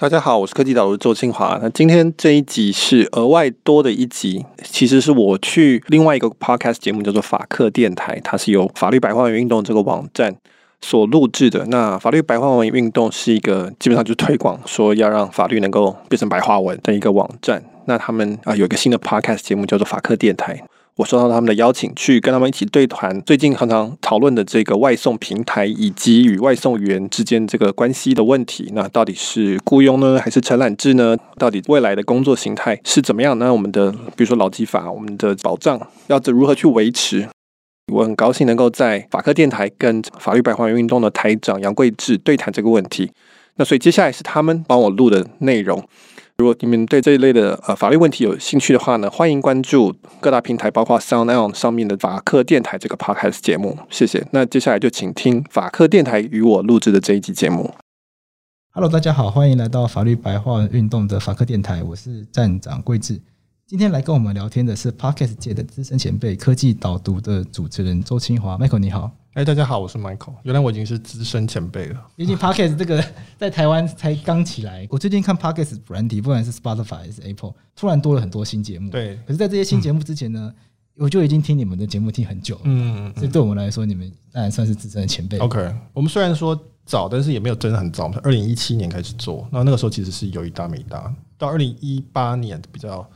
大家好，我是科技导读周清华。那今天这一集是额外多的一集，其实是我去另外一个 podcast 节目，叫做法克电台，它是由法律白话文运动这个网站所录制的。那法律白话文运动是一个基本上就是推广说要让法律能够变成白话文的一个网站。那他们啊有一个新的 podcast 节目叫做法克电台。我收到他们的邀请，去跟他们一起对谈最近常常讨论的这个外送平台以及与外送员之间这个关系的问题。那到底是雇佣呢，还是承揽制呢？到底未来的工作形态是怎么样？那我们的比如说劳基法，我们的保障要如何去维持？我很高兴能够在法科电台跟法律百花运动的台长杨贵志对谈这个问题。那所以接下来是他们帮我录的内容。如果你们对这一类的呃法律问题有兴趣的话呢，欢迎关注各大平台，包括 SoundOn 上面的法克电台这个 Podcast 节目。谢谢。那接下来就请听法克电台与我录制的这一集节目。Hello，大家好，欢迎来到法律白话运动的法克电台，我是站长桂智。今天来跟我们聊天的是 Podcast 界的资深前辈，科技导读的主持人周清华，Michael 你好。哎，大家好，我是 Michael。原来我已经是资深前辈了。毕竟 Podcast 这个 在台湾才刚起来，我最近看 Podcast 软体，不管是 Spotify 还是 Apple，突然多了很多新节目。对。可是，在这些新节目之前呢，我就已经听你们的节目听很久了。嗯。所以对我们来说，你们当然算是资深的前辈。OK，我们虽然说早，但是也没有真的很早。我们二零一七年开始做，那那个时候其实是有一搭没搭。到二零一八年比较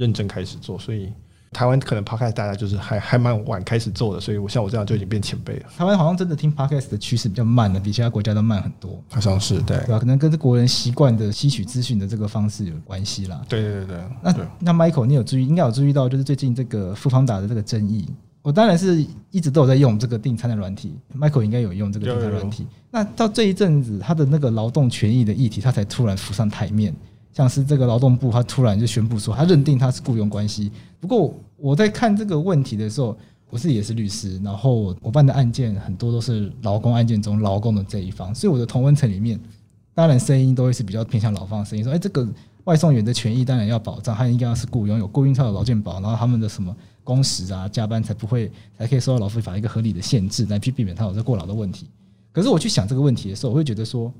认真开始做，所以。台湾可能 podcast 大家就是还还蛮晚开始做的，所以我像我这样就已经变前辈了。台湾好像真的听 podcast 的趋势比较慢的，比其他国家都慢很多。好像是对，对吧？可能跟这国人习惯的吸取资讯的这个方式有关系啦。对对对对。那那 Michael，你有注意？应该有注意到，就是最近这个富方达的这个争议。我当然是一直都有在用这个订餐的软体，Michael 应该有用这个订餐软体。那到这一阵子，他的那个劳动权益的议题，他才突然浮上台面。像是这个劳动部，他突然就宣布说，他认定他是雇佣关系。不过我在看这个问题的时候，我自己也是律师，然后我办的案件很多都是劳工案件中劳工的这一方，所以我的同温层里面，当然声音都会是比较偏向劳方的声音，说，哎，这个外送员的权益当然要保障，他应该要是雇佣，有雇佣才有劳健保，然后他们的什么工时啊、加班才不会，才可以受到劳福法一个合理的限制，来去避免他有这过劳的问题。可是我去想这个问题的时候，我会觉得说。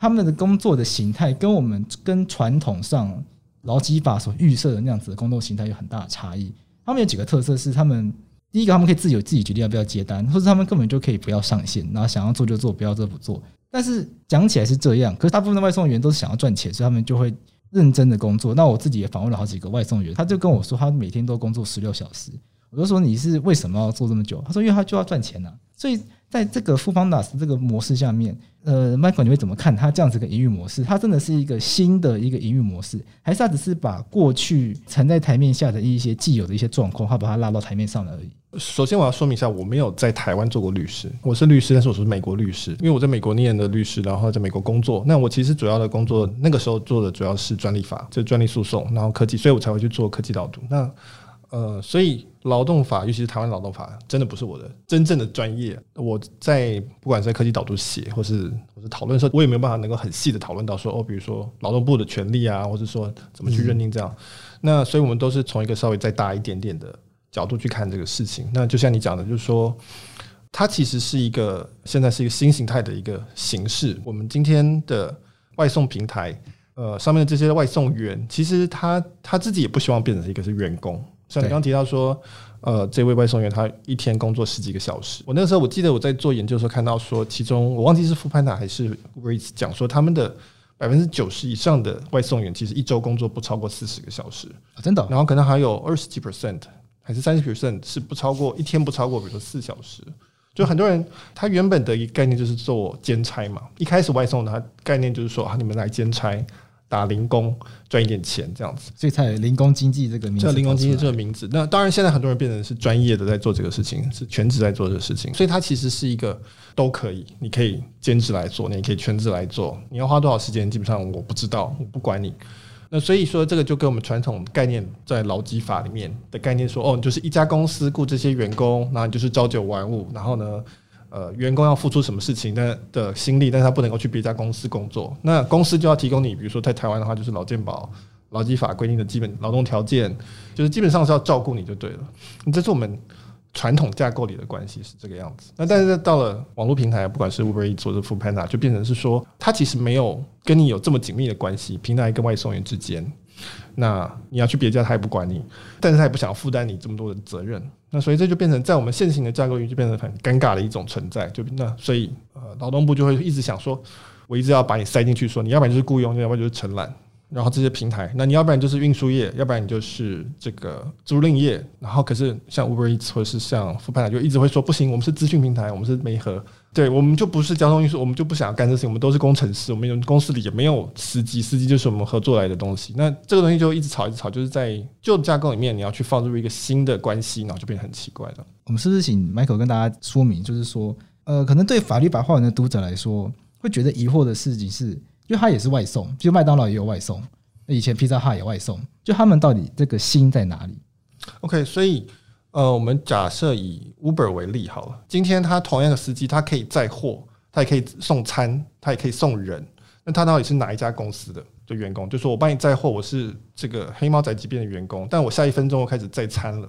他们的工作的形态跟我们跟传统上劳基法所预设的那样子的工作形态有很大的差异。他们有几个特色是：他们第一个，他们可以自由自己决定要不要接单，或者他们根本就可以不要上线，然后想要做就做，不要做不做。但是讲起来是这样，可是大部分的外送员都是想要赚钱，所以他们就会认真的工作。那我自己也访问了好几个外送员，他就跟我说，他每天都工作十六小时。我就说你是为什么要做这么久？他说因为他就要赚钱呐。所以在这个富邦达斯这个模式下面。呃，Michael，你会怎么看他这样子的营运模式？它真的是一个新的一个营运模式，还是他只是把过去藏在台面下的一些既有的一些状况，他把它拉到台面上了而已？首先，我要说明一下，我没有在台湾做过律师，我是律师，但是我是美国律师，因为我在美国念的律师，然后在美国工作。那我其实主要的工作那个时候做的主要是专利法，就专利诉讼，然后科技，所以我才会去做科技导读。那呃，所以劳动法，尤其是台湾劳动法，真的不是我的真正的专业。我在不管在科技导读写，或是或是讨论的时候，我也没有办法能够很细的讨论到说，哦，比如说劳动部的权利啊，或者说怎么去认定这样。那所以我们都是从一个稍微再大一点点的角度去看这个事情。那就像你讲的，就是说，它其实是一个现在是一个新形态的一个形式。我们今天的外送平台，呃，上面的这些外送员，其实他他自己也不希望变成一个是员工。像你刚刚提到说，呃，这位外送员他一天工作十几个小时。我那个时候我记得我在做研究的时候看到说，其中我忘记是富潘达还是 Race 讲说，他们的百分之九十以上的外送员其实一周工作不超过四十个小时，真的。然后可能还有二十几 percent 还是三十 percent 是不超过一天不超过，比如说四小时。就很多人他原本的一个概念就是做兼差嘛，一开始外送的他概念就是说啊，你们来兼差。打零工赚一点钱这样子，所以才有零工经济这个名字。叫零工经济这个名字，那当然现在很多人变成是专业的在做这个事情，是全职在做这个事情，所以它其实是一个都可以，你可以兼职来做，你也可以全职来做。你要花多少时间，基本上我不知道，我不管你。那所以说，这个就跟我们传统概念在劳基法里面的概念说，哦，你就是一家公司雇这些员工，然后你就是朝九晚五，然后呢？呃，员工要付出什么事情的的心力，但是他不能够去别家公司工作。那公司就要提供你，比如说在台湾的话，就是劳健保、劳基法规定的基本劳动条件，就是基本上是要照顾你就对了。这是我们传统架构里的关系是这个样子。那但是到了网络平台，不管是 Uber Eats 或者 f o o Panda，就变成是说，它其实没有跟你有这么紧密的关系，平台跟外送员之间。那你要去别家，他也不管你，但是他也不想负担你这么多的责任。那所以这就变成在我们现行的架构里，就变成很尴尬的一种存在。就那所以呃，劳动部就会一直想说，我一直要把你塞进去，说你要不然就是雇佣，要不然就是承揽。然后这些平台，那你要不然就是运输业，要不然你就是这个租赁业。然后可是像 Uber Eats 或者是像 f o o p a n d a 就一直会说不行，我们是资讯平台，我们是媒合，对我们就不是交通运输，我们就不想要干这事情，我们都是工程师，我们公司里也没有司机，司机就是我们合作来的东西。那这个东西就一直吵一直吵，就是在旧架构里面，你要去放入一个新的关系，然后就变得很奇怪了。我们是不是请 Michael 跟大家说明，就是说，呃，可能对法律白话文的读者来说，会觉得疑惑的事情是，因为它也是外送，就麦当劳也有外送。那以前披萨哈也外送，就他们到底这个心在哪里？OK，所以呃，我们假设以 Uber 为例好了，今天他同样的司机，他可以载货，他也可以送餐，他也可以送人。那他到底是哪一家公司的的员工？就说我帮你载货，我是这个黑猫宅急便的员工，但我下一分钟我开始载餐了。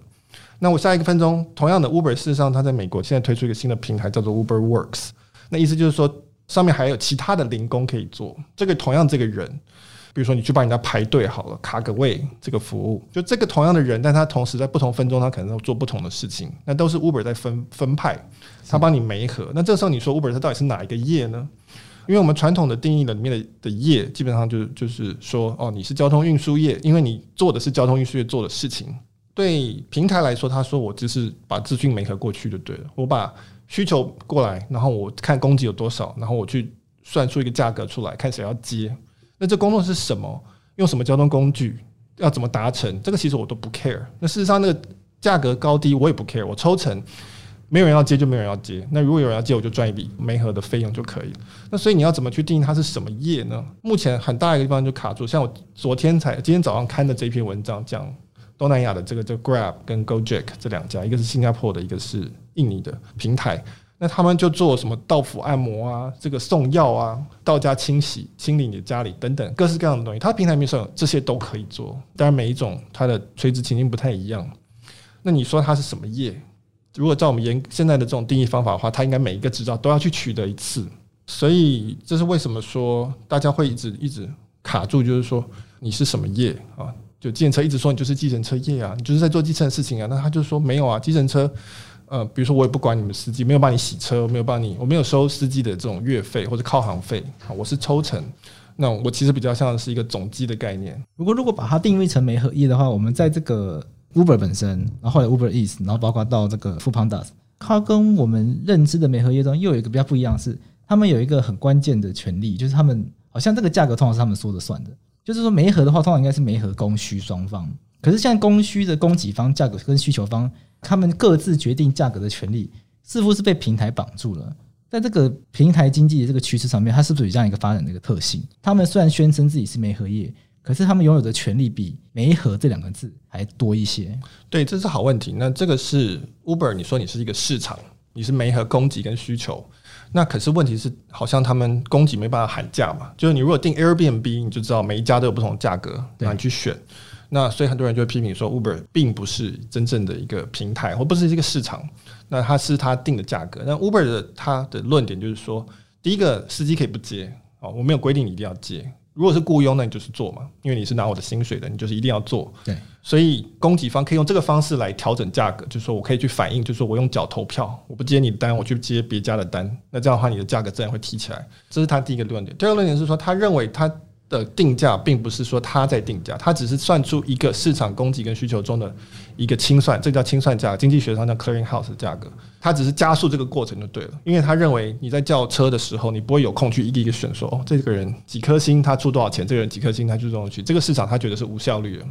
那我下一个分钟，同样的 Uber 事实上他在美国现在推出一个新的平台，叫做 Uber Works。那意思就是说，上面还有其他的零工可以做。这个同样这个人。比如说，你去帮人家排队好了，卡个位这个服务，就这个同样的人，但他同时在不同分钟，他可能要做不同的事情，那都是 Uber 在分分派，他帮你媒合。那这时候你说 Uber 它到底是哪一个业呢？因为我们传统的定义的里面的的业，基本上就就是说，哦，你是交通运输业，因为你做的是交通运输业做的事情。对平台来说，他说我就是把资讯媒合过去就对了，我把需求过来，然后我看供给有多少，然后我去算出一个价格出来，看谁要接。那这工作是什么？用什么交通工具？要怎么达成？这个其实我都不 care。那事实上，那个价格高低我也不 care。我抽成，没有人要接就没有人要接。那如果有人要接，我就赚一笔媒合的费用就可以了。那所以你要怎么去定义它是什么业呢？目前很大一个地方就卡住。像我昨天才今天早上看的这篇文章，讲东南亚的这个叫 Grab 跟 Gojek 这两家，一个是新加坡的，一个是印尼的平台。那他们就做什么到府按摩啊，这个送药啊，到家清洗、清理你的家里等等各式各样的东西，它平台面上这些都可以做。当然，每一种它的垂直情境不太一样。那你说它是什么业？如果照我们严现在的这种定义方法的话，它应该每一个执照都要去取得一次。所以这是为什么说大家会一直一直卡住，就是说你是什么业啊？就计程车一直说你就是计程车业啊，你就是在做计程的事情啊。那他就说没有啊，计程车。呃，比如说我也不管你们司机，没有帮你洗车，没有帮你，我没有收司机的这种月费或者靠行费，我是抽成。那我其实比较像是一个总机的概念。如果如果把它定位成媒合业的话，我们在这个 Uber 本身，然后后来 Uber Eats，然后包括到这个 f o o p a n d a 它跟我们认知的媒合业中又有一个比较不一样，是他们有一个很关键的权利，就是他们好像这个价格通常是他们说了算的，就是说媒合的话，通常应该是媒合供需双方。可是现在供需的供给方价格跟需求方。他们各自决定价格的权利，似乎是被平台绑住了。在这个平台经济的这个趋势上面，它是不是有这样一个发展的一个特性？他们虽然宣称自己是媒合业，可是他们拥有的权利比“媒合”这两个字还多一些。对，这是好问题。那这个是 Uber，你说你是一个市场，你是媒合供给跟需求，那可是问题是，好像他们供给没办法喊价嘛？就是你如果订 Airbnb，你就知道每一家都有不同的价格，那你去选。那所以很多人就会批评说，Uber 并不是真正的一个平台，或不是一个市场。那它是它定的价格。那 Uber 的它的论点就是说，第一个司机可以不接哦，我没有规定你一定要接。如果是雇佣，那你就是做嘛，因为你是拿我的薪水的，你就是一定要做。对，所以供给方可以用这个方式来调整价格，就是说我可以去反映，就是说我用脚投票，我不接你的单，我去接别家的单。那这样的话，你的价格自然会提起来。这是他第一个论点。第二个论点是说，他认为他。的定价并不是说他在定价，他只是算出一个市场供给跟需求中的一个清算，这叫清算价，经济学上叫 clearing house 的价格。他只是加速这个过程就对了，因为他认为你在叫车的时候，你不会有空去一个一个选，说哦，这个人几颗星他出多少钱，这个人几颗星他出多少钱，这个市场他觉得是无效率的，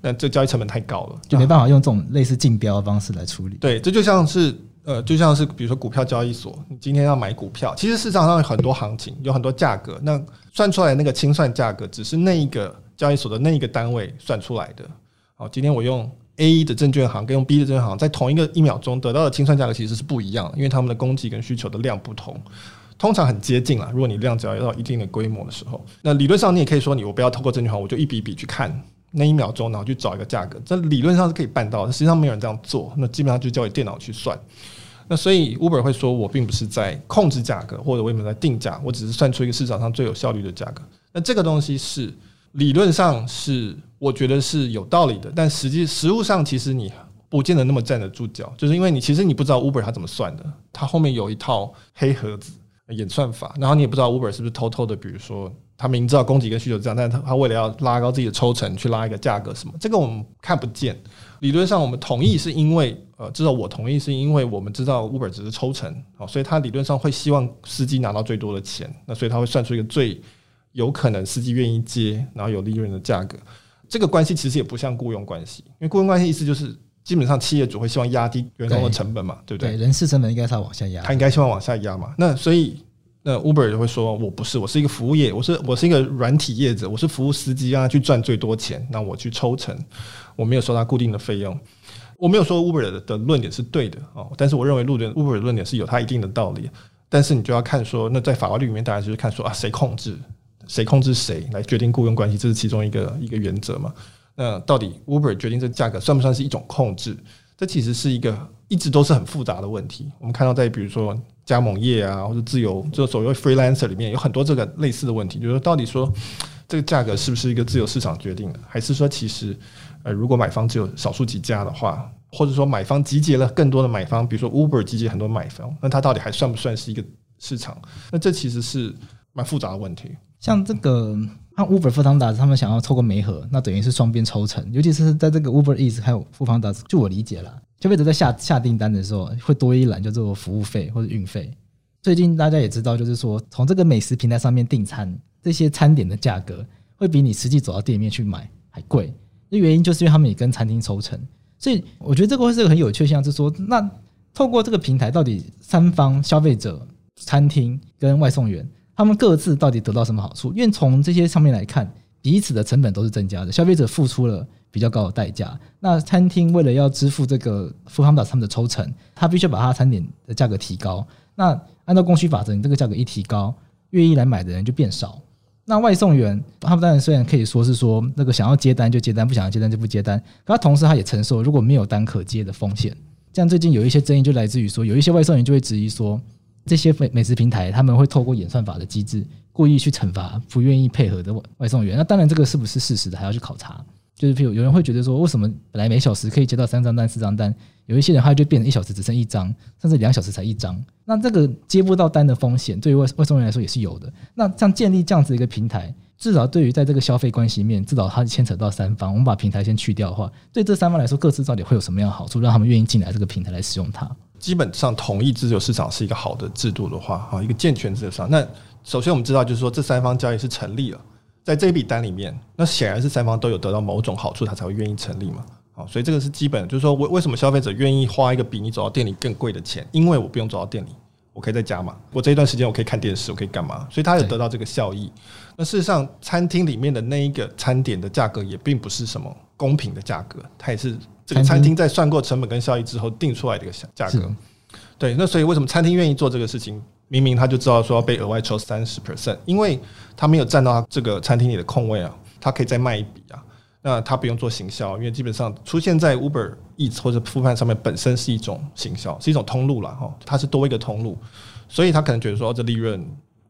那这交易成本太高了，就没办法用这种类似竞标的方式来处理。对，这就像是。呃，就像是比如说股票交易所，你今天要买股票，其实市场上有很多行情，有很多价格，那算出来那个清算价格，只是那一个交易所的那一个单位算出来的。好，今天我用 A 的证券行跟用 B 的证券行，在同一个一秒钟得到的清算价格其实是不一样的，因为他们的供给跟需求的量不同，通常很接近啦。如果你量只要到一定的规模的时候，那理论上你也可以说，你我不要透过证券行，我就一笔笔去看。那一秒钟，然后去找一个价格，这理论上是可以办到，实际上没有人这样做，那基本上就交给电脑去算。那所以 Uber 会说，我并不是在控制价格，或者我也没有在定价，我只是算出一个市场上最有效率的价格。那这个东西是理论上是我觉得是有道理的，但实际实物上其实你不见得那么站得住脚，就是因为你其实你不知道 Uber 它怎么算的，它后面有一套黑盒子演算法，然后你也不知道 Uber 是不是偷偷的，比如说他明知道供给跟需求这样，但是他他为了要拉高自己的抽成去拉一个价格什么，这个我们看不见。理论上我们同意是因为。呃，至少我同意，是因为我们知道 Uber 只是抽成，好，所以他理论上会希望司机拿到最多的钱，那所以他会算出一个最有可能司机愿意接，然后有利润的价格。这个关系其实也不像雇佣关系，因为雇佣关系意思就是基本上企业主会希望压低员工的成本嘛，对不对？人事成本应该是要往下压，他应该希望往下压嘛。那所以那 Uber 就会说，我不是，我是一个服务业，我是我是一个软体业者，我是服务司机，让他去赚最多钱，那我去抽成，我没有收他固定的费用。我没有说 Uber 的论点是对的哦，但是我认为路点 Uber 的论点是有它一定的道理。但是你就要看说，那在法律里面，大家就是看说啊，谁控制谁控制谁来决定雇佣关系，这是其中一个一个原则嘛？那到底 Uber 决定这价格算不算是一种控制？这其实是一个一直都是很复杂的问题。我们看到在比如说加盟业啊，或者自由就所谓 freelancer 里面有很多这个类似的问题，就是说到底说 这个价格是不是一个自由市场决定的，还是说其实？呃，如果买方只有少数几家的话，或者说买方集结了更多的买方，比如说 Uber 集结很多买方，那它到底还算不算是一个市场？那这其实是蛮复杂的问题。像这个，像 Uber 富方达他们想要透过媒合，那等于是双边抽成，尤其是在这个 Uber Eats 还有富方达，就我理解了，消费者在下下订单的时候会多一栏叫做服务费或者运费。最近大家也知道，就是说从这个美食平台上面订餐，这些餐点的价格会比你实际走到店面去买还贵。那原因就是因为他们也跟餐厅抽成，所以我觉得这个会是个很有趣项，就是说，那透过这个平台，到底三方消费者、餐厅跟外送员，他们各自到底得到什么好处？因为从这些上面来看，彼此的成本都是增加的，消费者付出了比较高的代价。那餐厅为了要支付这个富邦达他们的抽成，他必须把他餐点的价格提高。那按照供需法则，你这个价格一提高，愿意来买的人就变少。那外送员，他们当然虽然可以说是说那个想要接单就接单，不想要接单就不接单，可他同时他也承受如果没有单可接的风险。像最近有一些争议就来自于说，有一些外送员就会质疑说，这些美美食平台他们会透过演算法的机制，故意去惩罚不愿意配合的外送员。那当然这个是不是事实的，还要去考察。就是譬如有人会觉得说，为什么本来每小时可以接到三张单、四张单，有一些人他就变成一小时只剩一张，甚至两小时才一张。那这个接不到单的风险，对于外外送员来说也是有的。那像建立这样子一个平台，至少对于在这个消费关系面，至少它牵扯到三方。我们把平台先去掉的话，对这三方来说，各自到底会有什么样的好处，让他们愿意进来这个平台来使用它？基本上同意自由市场是一个好的制度的话，哈，一个健全自由市场。那首先我们知道，就是说这三方交易是成立了。在这一笔单里面，那显然是三方都有得到某种好处，他才会愿意成立嘛。好，所以这个是基本，就是说为为什么消费者愿意花一个比你走到店里更贵的钱？因为我不用走到店里，我可以在家嘛。我这一段时间我可以看电视，我可以干嘛？所以他有得到这个效益。那事实上，餐厅里面的那一个餐点的价格也并不是什么公平的价格，它也是这个餐厅在算过成本跟效益之后定出来的一个价格。对，那所以为什么餐厅愿意做这个事情？明明他就知道说要被额外抽三十 percent，因为他没有占到他这个餐厅里的空位啊，他可以再卖一笔啊。那他不用做行销，因为基本上出现在 Uber Eats 或者付饭上面本身是一种行销，是一种通路了哈。它是多一个通路，所以他可能觉得说这利润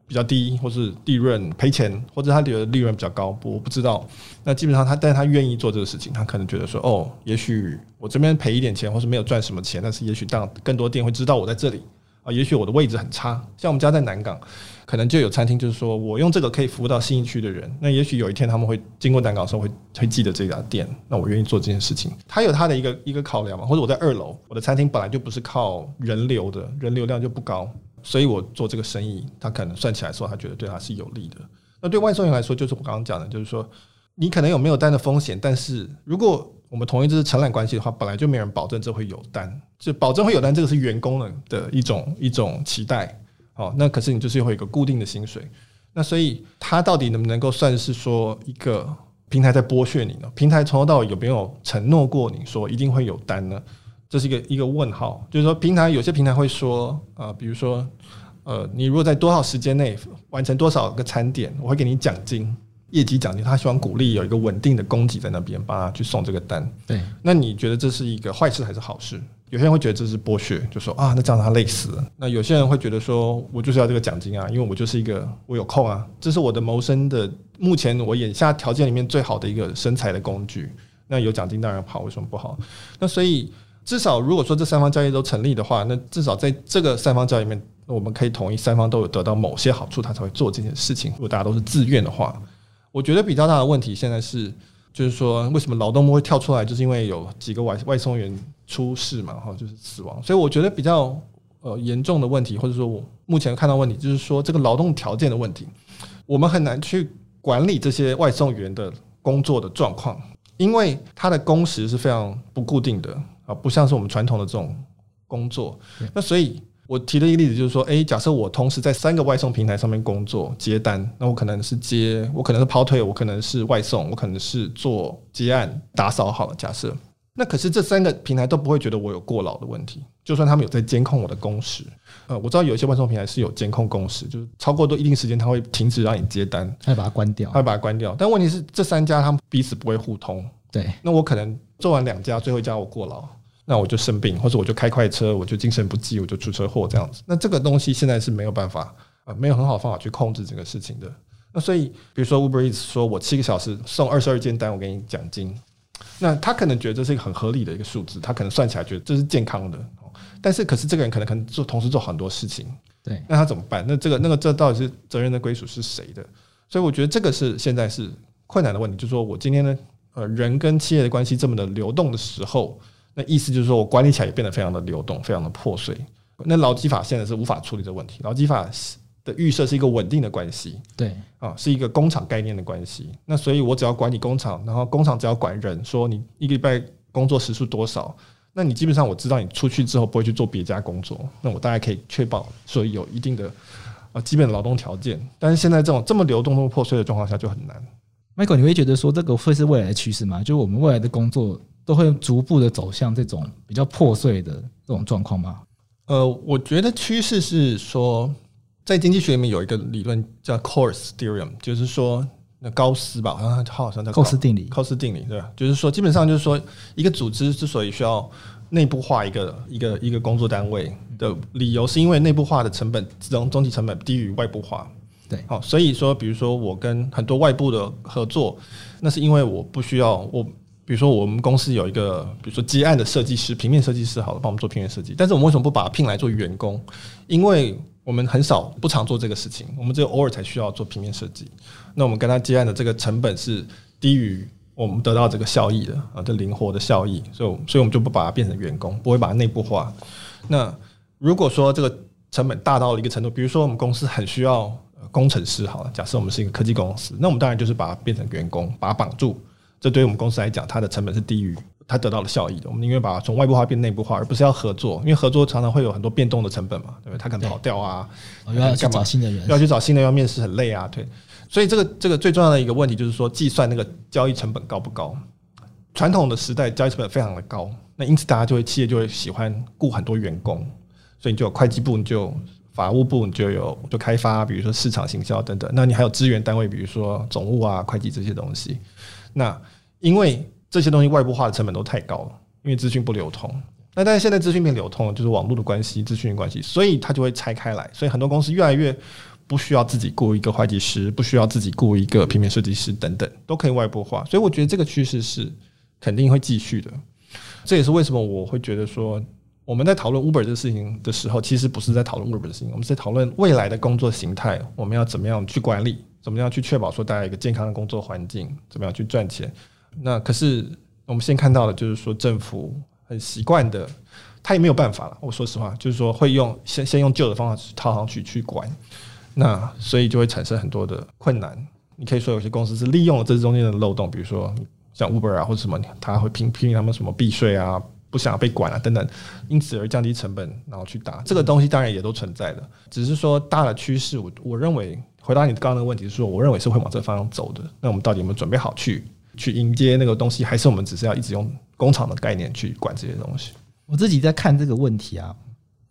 比较低，或是利润赔钱，或者他觉得利润比较高，我不知道。那基本上他，但是他愿意做这个事情，他可能觉得说哦，也许我这边赔一点钱，或是没有赚什么钱，但是也许让更多店会知道我在这里。啊，也许我的位置很差，像我们家在南港，可能就有餐厅，就是说我用这个可以服务到新一区的人。那也许有一天他们会经过南港的时候，会会记得这家店，那我愿意做这件事情。他有他的一个一个考量嘛，或者我在二楼，我的餐厅本来就不是靠人流的，人流量就不高，所以我做这个生意，他可能算起来说，他觉得对他是有利的。那对外送员来说，就是我刚刚讲的，就是说你可能有没有单的风险，但是如果我们同意这是承揽关系的话，本来就没人保证这会有单，就保证会有单，这个是员工的的一种一种期待。哦，那可是你就是会有一个固定的薪水，那所以他到底能不能够算是说一个平台在剥削你呢？平台从头到尾有没有承诺过你说一定会有单呢？这是一个一个问号。就是说，平台有些平台会说，呃，比如说，呃，你如果在多少时间内完成多少个餐点，我会给你奖金。业绩奖金，他希望鼓励有一个稳定的供给在那边，帮他去送这个单。对，那你觉得这是一个坏事还是好事？有些人会觉得这是剥削，就说啊，那这样他累死了。那有些人会觉得说，我就是要这个奖金啊，因为我就是一个我有空啊，这是我的谋生的目前我眼下条件里面最好的一个生财的工具。那有奖金当然好，为什么不好？那所以至少如果说这三方交易都成立的话，那至少在这个三方交易里面，我们可以同意三方都有得到某些好处，他才会做这件事情。如果大家都是自愿的话，我觉得比较大的问题现在是，就是说为什么劳动部会跳出来，就是因为有几个外外送员出事嘛，哈，就是死亡。所以我觉得比较呃严重的问题，或者说我目前看到问题，就是说这个劳动条件的问题，我们很难去管理这些外送员的工作的状况。因为他的工时是非常不固定的啊，不像是我们传统的这种工作。那所以我提了一个例子，就是说，诶，假设我同时在三个外送平台上面工作接单，那我可能是接，我可能是跑腿，我可能是外送，我可能是做接案打扫。好了，假设那可是这三个平台都不会觉得我有过劳的问题，就算他们有在监控我的工时。呃，我知道有一些外送平台是有监控工时，就是超过多一定时间，他会停止让你接单，他会把它关掉，他会把它关掉。但问题是，这三家他们彼此不会互通。对，那我可能做完两家，最后一家我过劳，那我就生病，或者我就开快车，我就精神不济，我就出车祸这样子。那这个东西现在是没有办法，呃，没有很好方法去控制这个事情的。那所以，比如说 Uber Eats 说我七个小时送二十二件单，我给你奖金，那他可能觉得这是一个很合理的一个数字，他可能算起来觉得这是健康的。但是，可是这个人可能可能做同时做很多事情，对，那他怎么办？那这个那个这到底是责任的归属是谁的？所以我觉得这个是现在是困难的问题，就是说我今天呢，呃，人跟企业的关系这么的流动的时候，那意思就是说我管理起来也变得非常的流动，非常的破碎。那劳基法现在是无法处理这个问题，劳基法的预设是一个稳定的关系，对，啊，是一个工厂概念的关系。那所以我只要管理工厂，然后工厂只要管人，说你一个礼拜工作时数多少。那你基本上我知道你出去之后不会去做别家工作，那我大概可以确保，所以有一定的呃基本的劳动条件。但是现在这种这么流动、这么破碎的状况下就很难。Michael，你会觉得说这个会是未来的趋势吗？就是我们未来的工作都会逐步的走向这种比较破碎的这种状况吗？呃，我觉得趋势是说，在经济学里面有一个理论叫 Coase Theorem，就是说。那高斯吧，好像他好像叫高斯定理。高斯定理对吧？就是说，基本上就是说，一个组织之所以需要内部化一个一个一个工作单位的理由，是因为内部化的成本总总体成本低于外部化。对，好，所以说，比如说我跟很多外部的合作，那是因为我不需要我，比如说我们公司有一个，比如说接案的设计师，平面设计师，好了，帮我们做平面设计。但是我们为什么不把他聘来做员工？因为我们很少不常做这个事情，我们只有偶尔才需要做平面设计。那我们跟他接案的这个成本是低于我们得到这个效益的啊，这灵活的效益，所以所以我们就不把它变成员工，不会把它内部化。那如果说这个成本大到了一个程度，比如说我们公司很需要工程师，好了，假设我们是一个科技公司，那我们当然就是把它变成员工，把它绑住。这对于我们公司来讲，它的成本是低于。它得到了效益的，我们宁愿把它从外部化变内部化，而不是要合作，因为合作常常会有很多变动的成本嘛，对不对？他可能跑掉啊，要去找新的人，要去找新的，要面试很累啊，对。所以这个这个最重要的一个问题就是说，计算那个交易成本高不高？传统的时代交易成本非常的高，那因此大家就会企业就会喜欢雇很多员工，所以你就有会计部，你就法务部，你就有就开发，比如说市场行销等等，那你还有资源单位，比如说总务啊、会计这些东西。那因为这些东西外部化的成本都太高了，因为资讯不流通。那但是现在资讯变流通了，就是网络的关系、资讯的关系，所以它就会拆开来。所以很多公司越来越不需要自己雇一个会计师，不需要自己雇一个平面设计师等等，都可以外部化。所以我觉得这个趋势是肯定会继续的。这也是为什么我会觉得说，我们在讨论 Uber 这个事情的时候，其实不是在讨论 Uber 的事情，我们是在讨论未来的工作形态，我们要怎么样去管理，怎么样去确保说大家一个健康的工作环境，怎么样去赚钱。那可是我们先看到的，就是说政府很习惯的，他也没有办法了。我说实话，就是说会用先先用旧的方法去套上去去管，那所以就会产生很多的困难。你可以说有些公司是利用了这中间的漏洞，比如说像 Uber 啊或者什么，他会拼拼他们什么避税啊，不想要被管啊等等，因此而降低成本，然后去打这个东西，当然也都存在的。只是说大的趋势，我我认为回答你刚刚那个问题是说，我认为是会往这个方向走的。那我们到底有没有准备好去？去迎接那个东西，还是我们只是要一直用工厂的概念去管这些东西？我自己在看这个问题啊，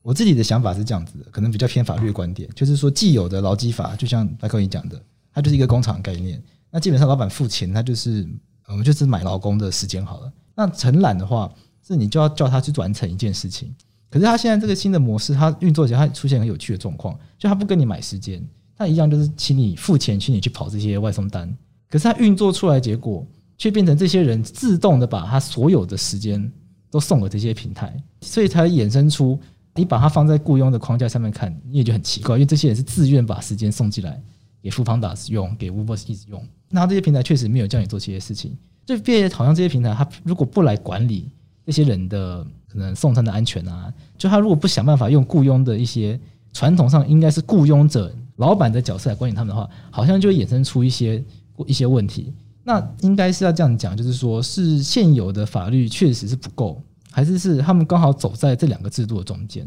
我自己的想法是这样子的，可能比较偏法律观点，就是说既有的劳基法，就像白克你讲的，它就是一个工厂概念。那基本上老板付钱，他就是我们就是买劳工的时间好了。那承揽的话，是你就要叫他去完成一件事情。可是他现在这个新的模式，它运作起来，它出现很有趣的状况，就他不跟你买时间，他一样就是请你付钱，请你去跑这些外送单。可是他运作出来结果，却变成这些人自动的把他所有的时间都送给这些平台，所以才衍生出你把它放在雇佣的框架上面看，你也就很奇怪，因为这些人是自愿把时间送进来给富邦达使用，给 Uber 一直用。那这些平台确实没有叫你做这些事情，就变好像这些平台，他如果不来管理这些人的。可能送餐的安全啊，就他如果不想办法用雇佣的一些传统上应该是雇佣者老板的角色来管理他们的话，好像就衍生出一些一些问题。那应该是要这样讲，就是说是现有的法律确实是不够，还是是他们刚好走在这两个制度的中间？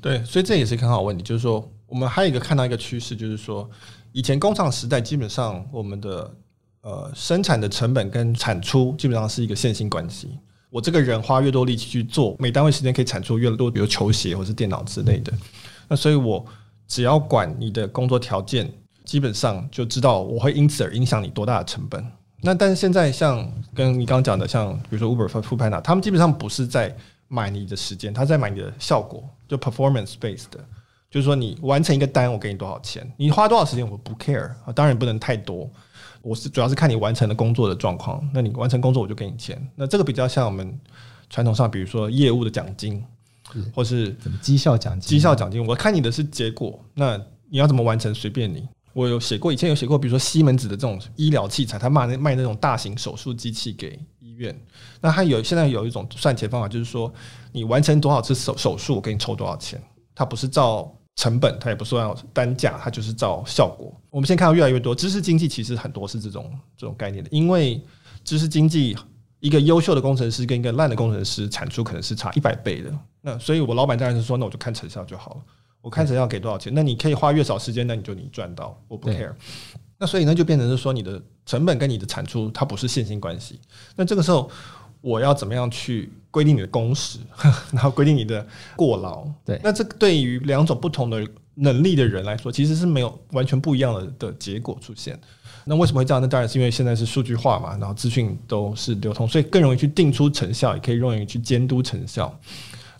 对，所以这也是很好问题。就是说，我们还有一个看到一个趋势，就是说，以前工厂时代基本上我们的呃生产的成本跟产出基本上是一个线性关系。我这个人花越多力气去做，每单位时间可以产出越多，比如球鞋或是电脑之类的。那所以我只要管你的工作条件，基本上就知道我会因此而影响你多大的成本。那但是现在像跟你刚刚讲的，像比如说 Uber 和 f o o p a n d a 他们基本上不是在买你的时间，他在买你的效果，就 performance based 的，就是说你完成一个单，我给你多少钱，你花多少时间我不 care 啊，当然不能太多。我是主要是看你完成的工作的状况，那你完成工作我就给你钱。那这个比较像我们传统上，比如说业务的奖金，或是绩效奖金。绩效奖金，我看你的是结果，那你要怎么完成随便你。我有写过，以前有写过，比如说西门子的这种医疗器材，他卖那卖那种大型手术机器给医院，那他有现在有一种算钱方法，就是说你完成多少次手手术，我给你抽多少钱。它不是照。成本它也不算要单价，它就是照效果。我们现在看到越来越多知识经济，其实很多是这种这种概念的。因为知识经济，一个优秀的工程师跟一个烂的工程师产出可能是差一百倍的。那所以我老板当然是说，那我就看成效就好了。我看成效给多少钱，那你可以花越少时间，那你就你赚到，我不 care。那所以呢，就变成是说，你的成本跟你的产出它不是线性关系。那这个时候。我要怎么样去规定你的工时，然后规定你的过劳？对，那这对于两种不同的能力的人来说，其实是没有完全不一样的的结果出现。那为什么会这样？那当然是因为现在是数据化嘛，然后资讯都是流通，所以更容易去定出成效，也可以容易去监督成效。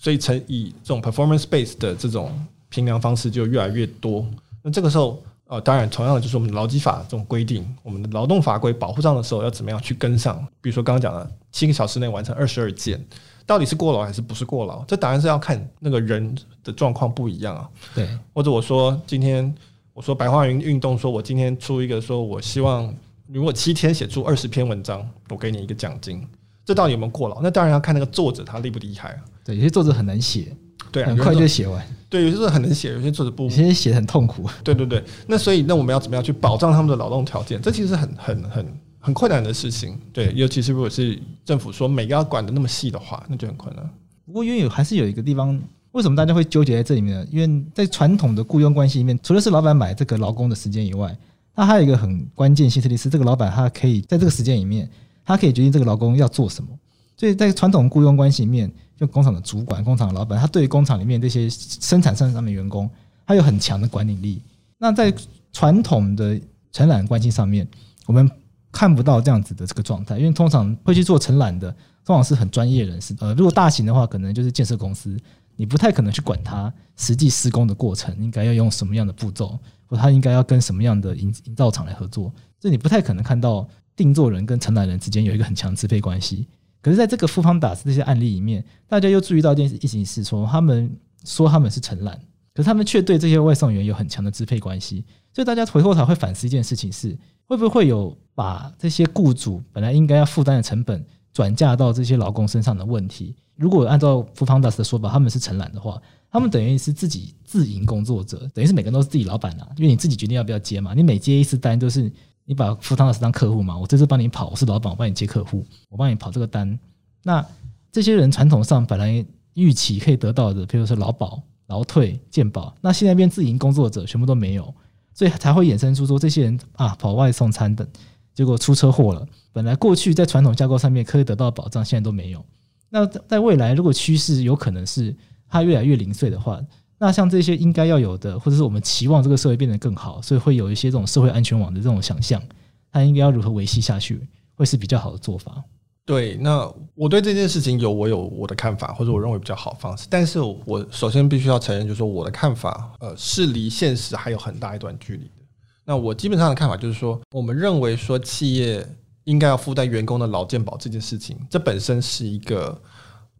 所以成以这种 performance base 的这种评量方式就越来越多。那这个时候。呃，当然，同样的就是我们劳基法这种规定，我们的劳动法规保护上的时候要怎么样去跟上？比如说刚刚讲的七个小时内完成二十二件，到底是过劳还是不是过劳？这当然是要看那个人的状况不一样啊。对，或者我说今天我说白话云运动，说我今天出一个说我希望如果七天写出二十篇文章，我给你一个奖金，这到底有没有过劳？那当然要看那个作者他厉不厉害啊。对，有些作者很难写。对，很快就写完。对，有些作者很能写，有些作者不。有些写很痛苦。对对对，那所以那我们要怎么样去保障他们的劳动条件？这其实很很很很困难的事情。对，尤其是如果是政府说每个要管的那么细的话，那就很困难。不过因为有还是有一个地方，为什么大家会纠结在这里面呢？因为在传统的雇佣关系里面，除了是老板买这个劳工的时间以外，他还有一个很关键性，特别是这个老板他可以在这个时间里面，他可以决定这个劳工要做什么。所以在传统雇佣关系里面。就工厂的主管、工厂的老板，他对工厂里面这些生产上上面员工，他有很强的管理力。那在传统的承揽关系上面，我们看不到这样子的这个状态，因为通常会去做承揽的，通常是很专业人士。呃，如果大型的话，可能就是建设公司，你不太可能去管他实际施工的过程，应该要用什么样的步骤，或他应该要跟什么样的营营造厂来合作，所以你不太可能看到定做人跟承揽人之间有一个很强支配关系。可是，在这个复方打字这些案例里面，大家又注意到一件事情是说，他们说他们是承揽，可是他们却对这些外送员有很强的支配关系。所以，大家回过头会反思一件事情是，会不会有把这些雇主本来应该要负担的成本转嫁到这些劳工身上的问题？如果按照复方达斯的说法，他们是承揽的话，他们等于是自己自营工作者，等于是每个人都是自己老板啊，因为你自己决定要不要接嘛，你每接一次单都是。你把富汤老师当客户嘛？我这次帮你跑，我是老板，我帮你接客户，我帮你跑这个单。那这些人传统上本来预期可以得到的，比如说劳保、劳退、健保，那现在变自营工作者，全部都没有，所以才会衍生出说这些人啊跑外送餐等，结果出车祸了。本来过去在传统架构上面可以得到保障，现在都没有。那在未来，如果趋势有可能是它越来越零碎的话。那像这些应该要有的，或者是我们期望这个社会变得更好，所以会有一些这种社会安全网的这种想象。它应该要如何维系下去，会是比较好的做法。对，那我对这件事情有我有我的看法，或者我认为比较好方式。但是我首先必须要承认，就是说我的看法，呃，是离现实还有很大一段距离的。那我基本上的看法就是说，我们认为说企业应该要负担员工的劳健保这件事情，这本身是一个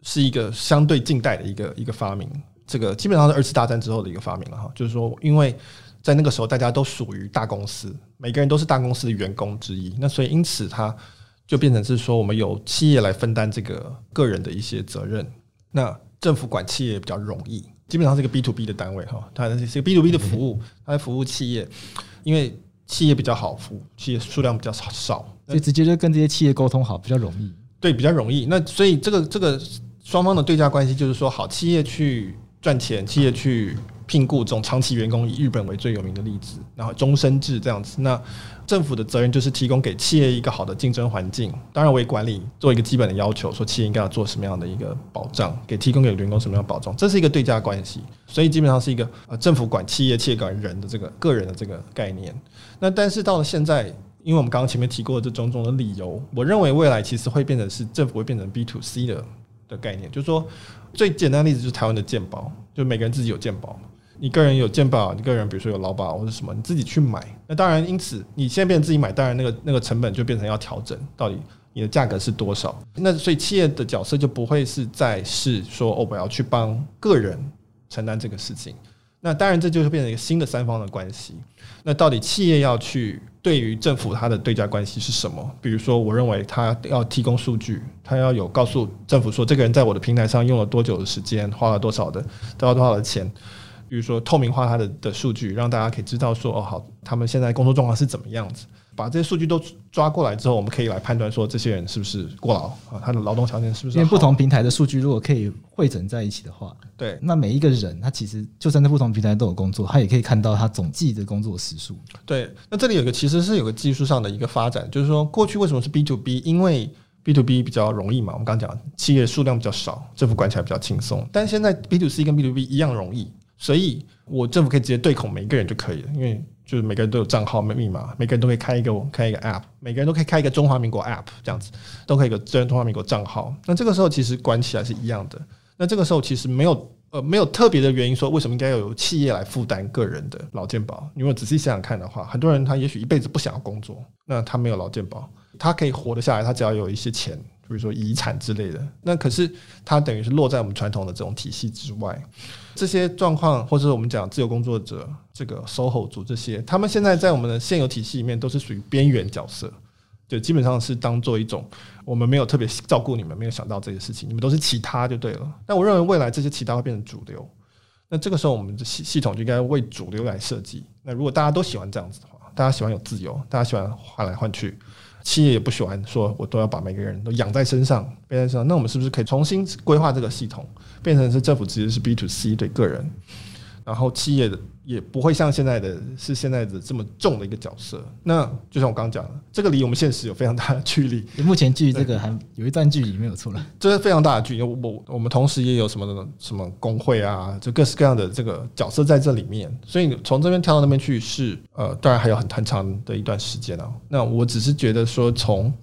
是一个相对近代的一个一个发明。这个基本上是二次大战之后的一个发明了哈，就是说，因为在那个时候大家都属于大公司，每个人都是大公司的员工之一，那所以因此它。就变成是说，我们有企业来分担这个个人的一些责任，那政府管企业比较容易，基本上是一个 B to B 的单位哈，它是一个 B to B 的服务，它在服务企业，因为企业比较好服务，企业数量比较少，所以直接就跟这些企业沟通好，比较容易。对，比较容易。那所以这个这个双方的对价关系就是说，好，企业去赚钱，企业去。聘雇这种长期员工，以日本为最有名的例子，然后终身制这样子。那政府的责任就是提供给企业一个好的竞争环境，当然为管理做一个基本的要求，说企业应该要做什么样的一个保障，给提供给员工什么样的保障，这是一个对价关系。所以基本上是一个呃政府管企业，企业管人的这个个人的这个概念。那但是到了现在，因为我们刚刚前面提过的这种种的理由，我认为未来其实会变成是政府会变成 B to C 的的概念，就是说最简单的例子就是台湾的健保，就每个人自己有健保。你个人有健保，你个人比如说有劳保或者什么，你自己去买。那当然，因此你现在变成自己买，当然那个那个成本就变成要调整，到底你的价格是多少？那所以企业的角色就不会是在是说哦，我要去帮个人承担这个事情。那当然这就是变成一个新的三方的关系。那到底企业要去对于政府它的对价关系是什么？比如说，我认为他要提供数据，他要有告诉政府说，这个人在我的平台上用了多久的时间，花了多少的，花了多少的钱。比如说透明化他的的数据，让大家可以知道说哦好，他们现在工作状况是怎么样子。把这些数据都抓过来之后，我们可以来判断说这些人是不是过劳啊，他的劳动条件是不是？因为不同平台的数据如果可以汇整在一起的话，对，那每一个人他其实就算在不同平台都有工作，他也可以看到他总计的工作时数。对，那这里有个其实是有个技术上的一个发展，就是说过去为什么是 B to B？因为 B to B 比较容易嘛，我们刚刚讲企业数量比较少，政府管起来比较轻松。但现在 B to C 跟 B to B 一样容易。所以，我政府可以直接对口每一个人就可以了，因为就是每个人都有账号、密码，每个人都可以开一个开一个 App，每个人都可以开一个中华民国 App，这样子都可以个个人中华民国账号。那这个时候其实管起来是一样的。那这个时候其实没有呃没有特别的原因说为什么应该要有企业来负担个人的劳健保。因为仔细想想看的话，很多人他也许一辈子不想要工作，那他没有劳健保，他可以活得下来，他只要有一些钱。比如说遗产之类的，那可是它等于是落在我们传统的这种体系之外。这些状况，或者我们讲自由工作者、这个 SOHO 族这些，他们现在在我们的现有体系里面都是属于边缘角色，就基本上是当做一种我们没有特别照顾你们，没有想到这些事情，你们都是其他就对了。但我认为未来这些其他会变成主流，那这个时候我们的系系统就应该为主流来设计。那如果大家都喜欢这样子的话，大家喜欢有自由，大家喜欢换来换去。企业也不喜欢说，我都要把每个人都养在身上，背在身上。那我们是不是可以重新规划这个系统，变成是政府直接是 B to C 对个人，然后企业的。也不会像现在的是现在的这么重的一个角色。那就像我刚刚讲的，这个离我们现实有非常大的距离。目前距离这个还有一段距离没有错了。这是非常大的距离。我我们同时也有什么什么工会啊，就各式各样的这个角色在这里面。所以从这边跳到那边去是呃，当然还有很很长的一段时间啊。那我只是觉得说从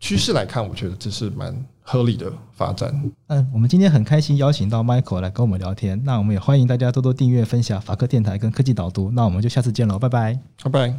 趋势来看，我觉得这是蛮。合理的发展。嗯，我们今天很开心邀请到 Michael 来跟我们聊天。那我们也欢迎大家多多订阅、分享法科电台跟科技导读。那我们就下次见喽，拜拜，拜拜。